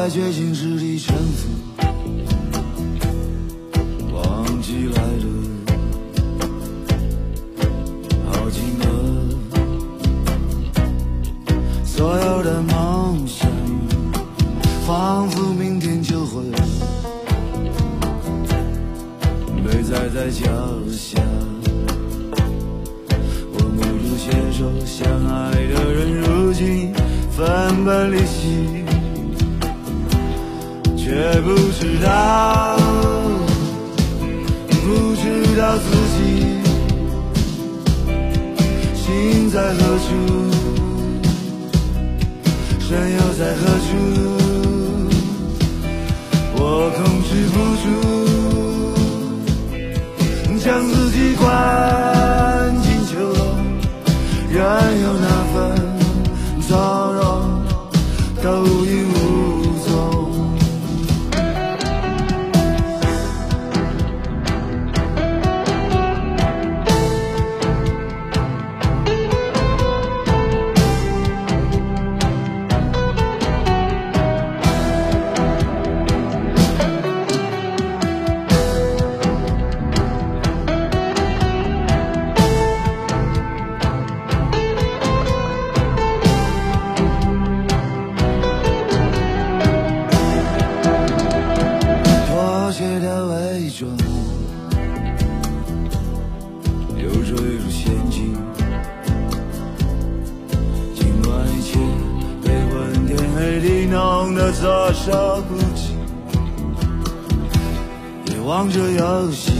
在绝境之地沉浮，忘记来的，耗尽了所有的梦想，仿佛明天就会被载在脚下。我目睹携手相爱的人，如今分崩离析。却不知道，不知道自己心在何处，身又在何处，我控制不住，将自己关进囚笼，任由那份地弄得措手不及，也望着游戏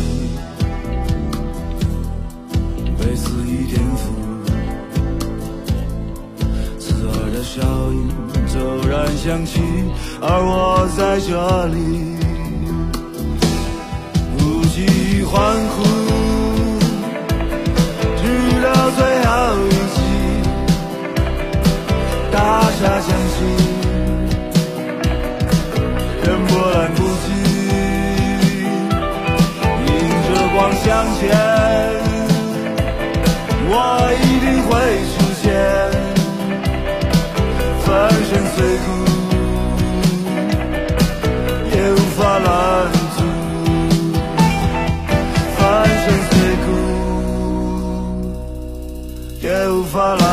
被肆意颠覆。刺耳的哨音骤然响起，而我在这里。不计欢呼，向前，我一定会出现，粉身碎骨，也无法拦阻。粉身碎骨，也无法拦